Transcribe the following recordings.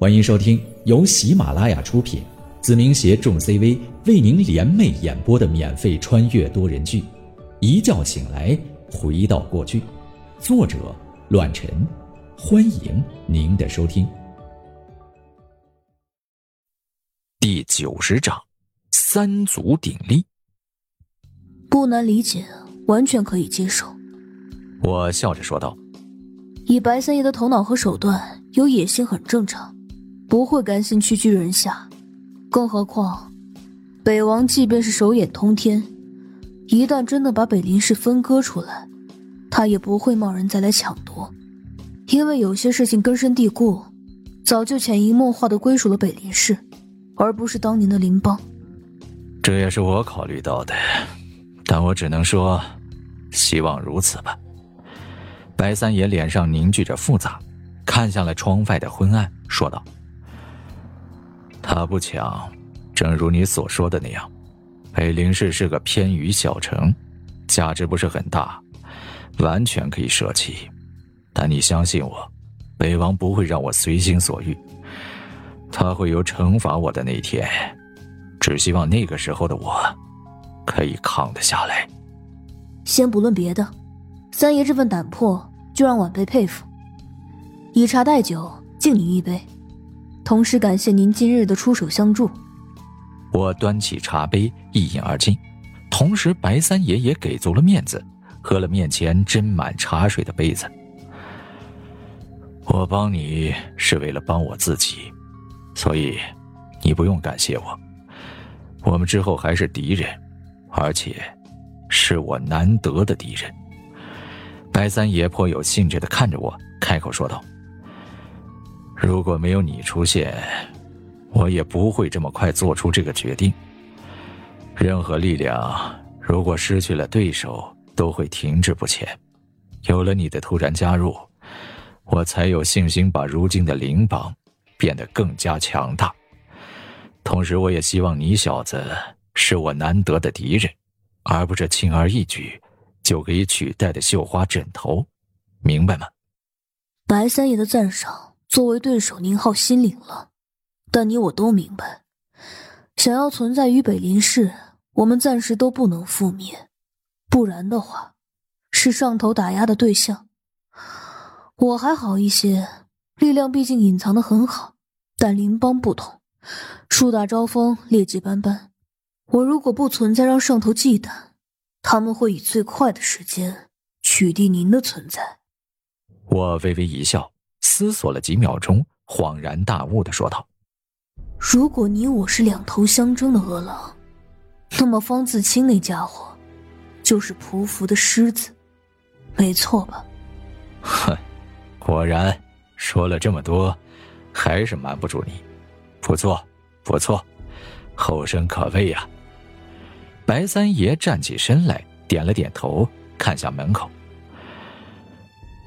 欢迎收听由喜马拉雅出品，子明携众 CV 为您联袂演播的免费穿越多人剧《一觉醒来回到过去》，作者：乱臣。欢迎您的收听。第九十章：三足鼎立。不难理解，完全可以接受。我笑着说道：“以白三爷的头脑和手段，有野心很正常。”不会甘心屈居人下，更何况，北王即便是手眼通天，一旦真的把北林氏分割出来，他也不会贸然再来抢夺，因为有些事情根深蒂固，早就潜移默化的归属了北林氏，而不是当年的林邦。这也是我考虑到的，但我只能说，希望如此吧。白三爷脸上凝聚着复杂，看向了窗外的昏暗，说道。他不抢，正如你所说的那样，北陵市是个偏于小城，价值不是很大，完全可以舍弃。但你相信我，北王不会让我随心所欲，他会有惩罚我的那天。只希望那个时候的我，可以扛得下来。先不论别的，三爷这份胆魄，就让晚辈佩服。以茶代酒，敬你一杯。同时感谢您今日的出手相助。我端起茶杯一饮而尽，同时白三爷也给足了面子，喝了面前斟满茶水的杯子。我帮你是为了帮我自己，所以你不用感谢我。我们之后还是敌人，而且是我难得的敌人。白三爷颇有兴致的看着我，开口说道。如果没有你出现，我也不会这么快做出这个决定。任何力量如果失去了对手，都会停滞不前。有了你的突然加入，我才有信心把如今的灵榜变得更加强大。同时，我也希望你小子是我难得的敌人，而不是轻而易举就可以取代的绣花枕头，明白吗？白三爷的赞赏。作为对手，宁浩心领了，但你我都明白，想要存在于北林市，我们暂时都不能覆灭，不然的话，是上头打压的对象。我还好一些，力量毕竟隐藏的很好，但林邦不同，树大招风，劣迹斑斑。我如果不存在，让上头忌惮，他们会以最快的时间取缔您的存在。我微微一笑。思索了几秒钟，恍然大悟的说道：“如果你我是两头相争的饿狼，那么方自清那家伙，就是匍匐的狮子，没错吧？”哼，果然，说了这么多，还是瞒不住你。不错，不错，后生可畏呀。白三爷站起身来，点了点头，看向门口。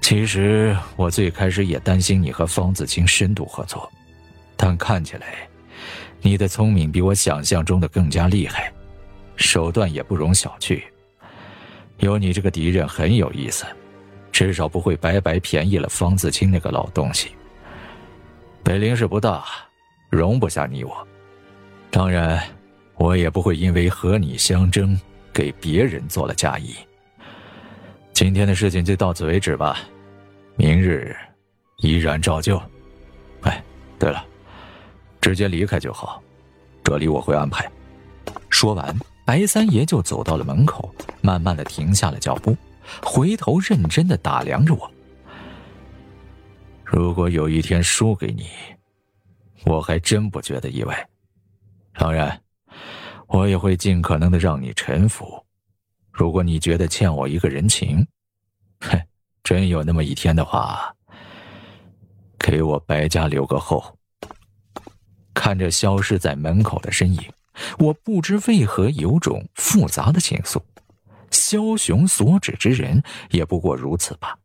其实我最开始也担心你和方子清深度合作，但看起来，你的聪明比我想象中的更加厉害，手段也不容小觑。有你这个敌人很有意思，至少不会白白便宜了方子清那个老东西。北陵市不大，容不下你我，当然，我也不会因为和你相争，给别人做了嫁衣。今天的事情就到此为止吧。明日依然照旧。哎，对了，直接离开就好，这里我会安排。说完，白三爷就走到了门口，慢慢的停下了脚步，回头认真的打量着我。如果有一天输给你，我还真不觉得意外。当然，我也会尽可能的让你臣服。如果你觉得欠我一个人情，哼。真有那么一天的话，给我白家留个后。看着消失在门口的身影，我不知为何有种复杂的情愫。枭雄所指之人也不过如此吧？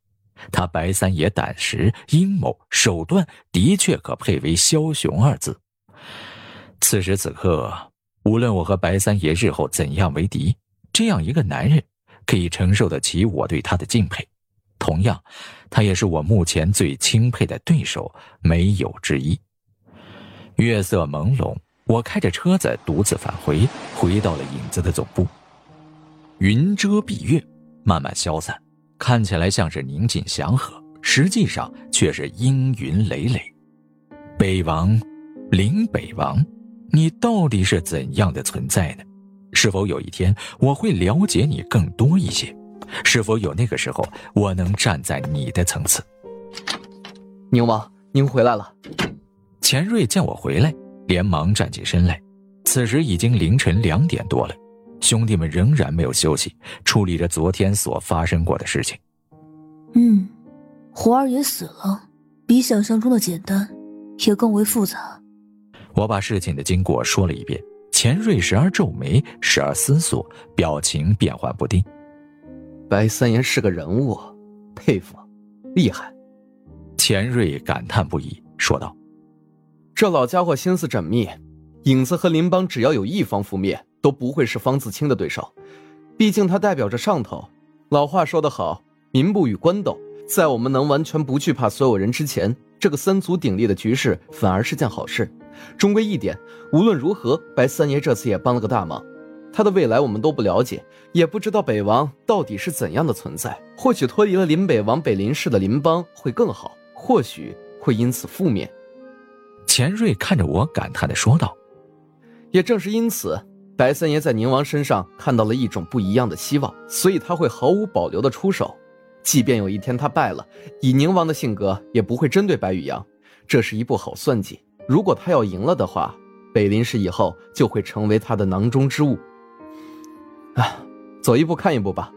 他白三爷胆识、阴谋、手段，的确可配为枭雄二字。此时此刻，无论我和白三爷日后怎样为敌，这样一个男人，可以承受得起我对他的敬佩。同样，他也是我目前最钦佩的对手，没有之一。月色朦胧，我开着车子独自返回，回到了影子的总部。云遮蔽月，慢慢消散，看起来像是宁静祥和，实际上却是阴云累累。北王，林北王，你到底是怎样的存在呢？是否有一天我会了解你更多一些？是否有那个时候我能站在你的层次？宁王，您回来了。钱瑞见我回来，连忙站起身来。此时已经凌晨两点多了，兄弟们仍然没有休息，处理着昨天所发生过的事情。嗯，胡二爷死了，比想象中的简单，也更为复杂。我把事情的经过说了一遍。钱瑞时而皱眉，时而思索，表情变幻不定。白三爷是个人物，佩服，厉害。钱瑞感叹不已，说道：“这老家伙心思缜密，影子和林邦只要有一方覆灭，都不会是方自清的对手。毕竟他代表着上头。老话说得好，民不与官斗。在我们能完全不惧怕所有人之前，这个三足鼎立的局势反而是件好事。”终归一点，无论如何，白三爷这次也帮了个大忙。他的未来我们都不了解，也不知道北王到底是怎样的存在。或许脱离了林北王北林氏的林邦会更好，或许会因此覆灭。钱瑞看着我，感叹的说道：“也正是因此，白三爷在宁王身上看到了一种不一样的希望，所以他会毫无保留的出手。即便有一天他败了，以宁王的性格，也不会针对白羽阳。这是一步好算计。”如果他要赢了的话，北林氏以后就会成为他的囊中之物。啊，走一步看一步吧。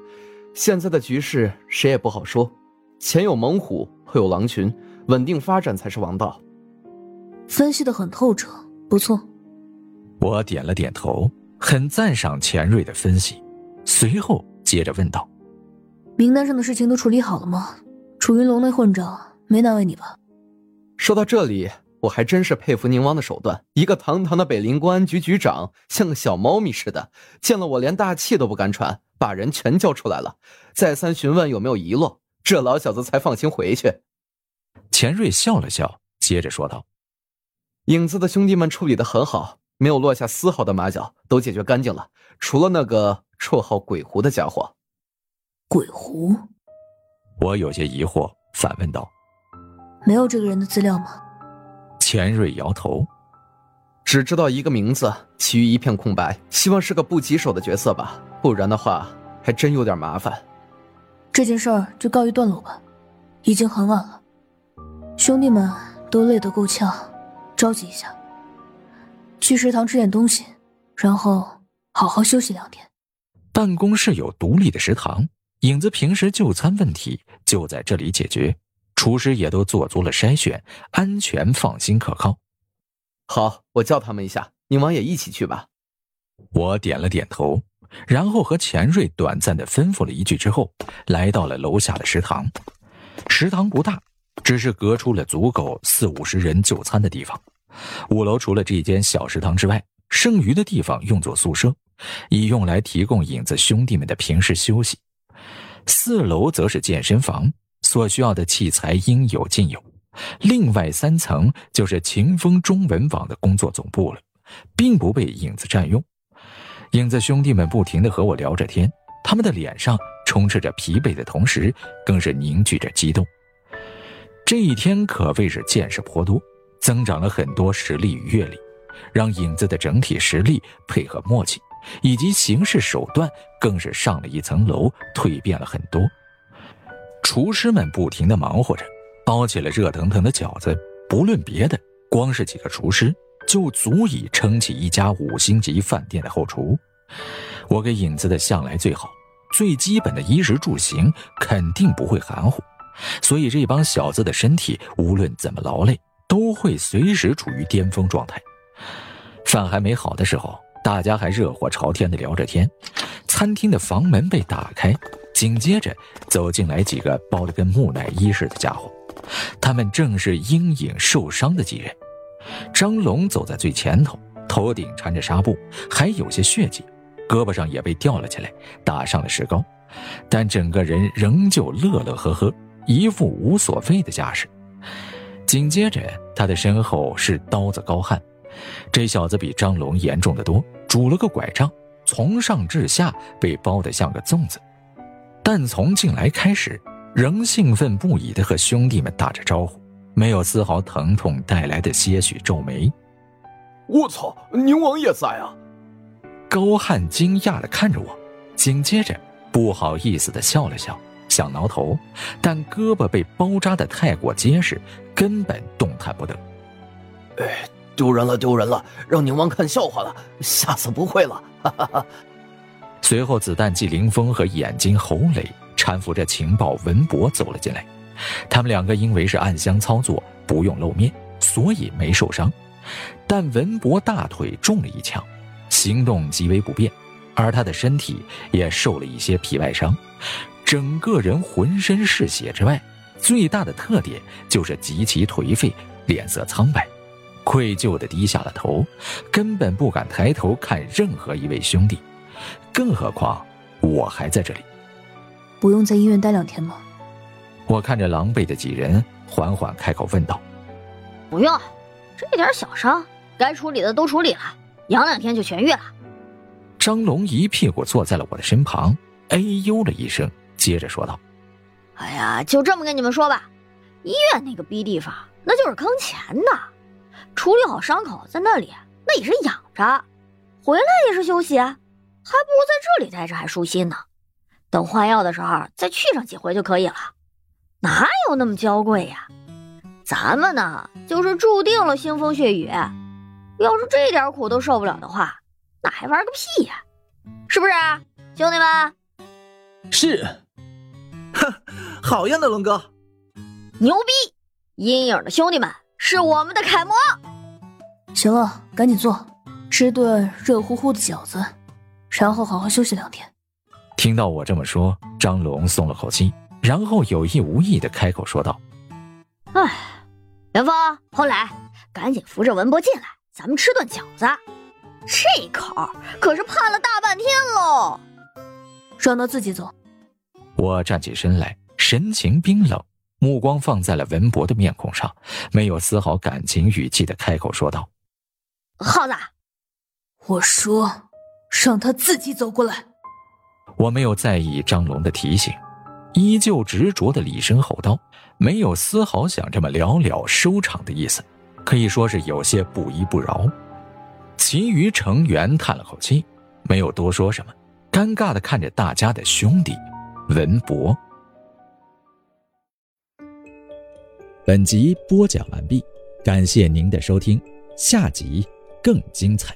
现在的局势谁也不好说，前有猛虎，后有狼群，稳定发展才是王道。分析的很透彻，不错。我点了点头，很赞赏钱瑞的分析，随后接着问道：“名单上的事情都处理好了吗？楚云龙那混账没难为你吧？”说到这里。我还真是佩服宁王的手段，一个堂堂的北林公安局局长，像个小猫咪似的，见了我连大气都不敢喘，把人全叫出来了，再三询问有没有遗落，这老小子才放心回去。钱瑞笑了笑，接着说道：“影子的兄弟们处理的很好，没有落下丝毫的马脚，都解决干净了，除了那个绰号鬼狐的家伙。”鬼狐，我有些疑惑，反问道：“没有这个人的资料吗？”钱瑞摇头，只知道一个名字，其余一片空白。希望是个不棘手的角色吧，不然的话还真有点麻烦。这件事儿就告一段落吧，已经很晚了，兄弟们都累得够呛，着急一下。去食堂吃点东西，然后好好休息两天。办公室有独立的食堂，影子平时就餐问题就在这里解决。厨师也都做足了筛选，安全、放心、可靠。好，我叫他们一下，宁王也一起去吧。我点了点头，然后和钱瑞短暂的吩咐了一句之后，来到了楼下的食堂。食堂不大，只是隔出了足够四五十人就餐的地方。五楼除了这间小食堂之外，剩余的地方用作宿舍，以用来提供影子兄弟们的平时休息。四楼则是健身房。所需要的器材应有尽有，另外三层就是秦风中文网的工作总部了，并不被影子占用。影子兄弟们不停的和我聊着天，他们的脸上充斥着疲惫的同时，更是凝聚着激动。这一天可谓是见识颇多，增长了很多实力与阅历，让影子的整体实力配合默契，以及行事手段更是上了一层楼，蜕变了很多。厨师们不停地忙活着，包起了热腾腾的饺子。不论别的，光是几个厨师就足以撑起一家五星级饭店的后厨。我给影子的向来最好，最基本的衣食住行肯定不会含糊，所以这帮小子的身体无论怎么劳累，都会随时处于巅峰状态。饭还没好的时候，大家还热火朝天地聊着天，餐厅的房门被打开。紧接着走进来几个包得跟木乃伊似的家伙，他们正是阴影受伤的几人。张龙走在最前头，头顶缠着纱布，还有些血迹，胳膊上也被吊了起来，打上了石膏，但整个人仍旧乐乐呵呵，一副无所谓的架势。紧接着，他的身后是刀子高汉，这小子比张龙严重的多，拄了个拐杖，从上至下被包得像个粽子。但从进来开始，仍兴奋不已地和兄弟们打着招呼，没有丝毫疼痛带来的些许皱眉。我操，宁王也在啊！高汉惊讶地看着我，紧接着不好意思地笑了笑，想挠头，但胳膊被包扎得太过结实，根本动弹不得。哎，丢人了，丢人了，让宁王看笑话了，下次不会了。哈哈哈。随后，子弹季凌风和眼睛侯磊搀扶着情报文博走了进来，他们两个因为是暗箱操作，不用露面，所以没受伤。但文博大腿中了一枪，行动极为不便，而他的身体也受了一些皮外伤，整个人浑身是血之外，最大的特点就是极其颓废，脸色苍白，愧疚地低下了头，根本不敢抬头看任何一位兄弟，更何况我还在这里。不用在医院待两天吗？我看着狼狈的几人，缓缓开口问道：“不用。”这点小伤，该处理的都处理了，养两天就痊愈了。张龙一屁股坐在了我的身旁，哎呦了一声，接着说道：“哎呀，就这么跟你们说吧，医院那个逼地方，那就是坑钱的。处理好伤口，在那里那也是养着，回来也是休息，还不如在这里待着还舒心呢。等换药的时候再去上几回就可以了，哪有那么娇贵呀？”咱们呢，就是注定了腥风血雨。要是这点苦都受不了的话，那还玩个屁呀！是不是，兄弟们？是。哼，好样的，龙哥！牛逼！阴影的兄弟们是我们的楷模。行了，赶紧做，吃顿热乎乎的饺子，然后好好休息两天。听到我这么说，张龙松了口气，然后有意无意的开口说道：“哎。”元芳，后来赶紧扶着文博进来，咱们吃顿饺子。这口可是盼了大半天喽。让他自己走。我站起身来，神情冰冷，目光放在了文博的面孔上，没有丝毫感情语气的开口说道：“耗子，我说，让他自己走过来。”我没有在意张龙的提醒。依旧执着的厉声吼道，没有丝毫想这么了了收场的意思，可以说是有些不依不饶。其余成员叹了口气，没有多说什么，尴尬的看着大家的兄弟文博。本集播讲完毕，感谢您的收听，下集更精彩。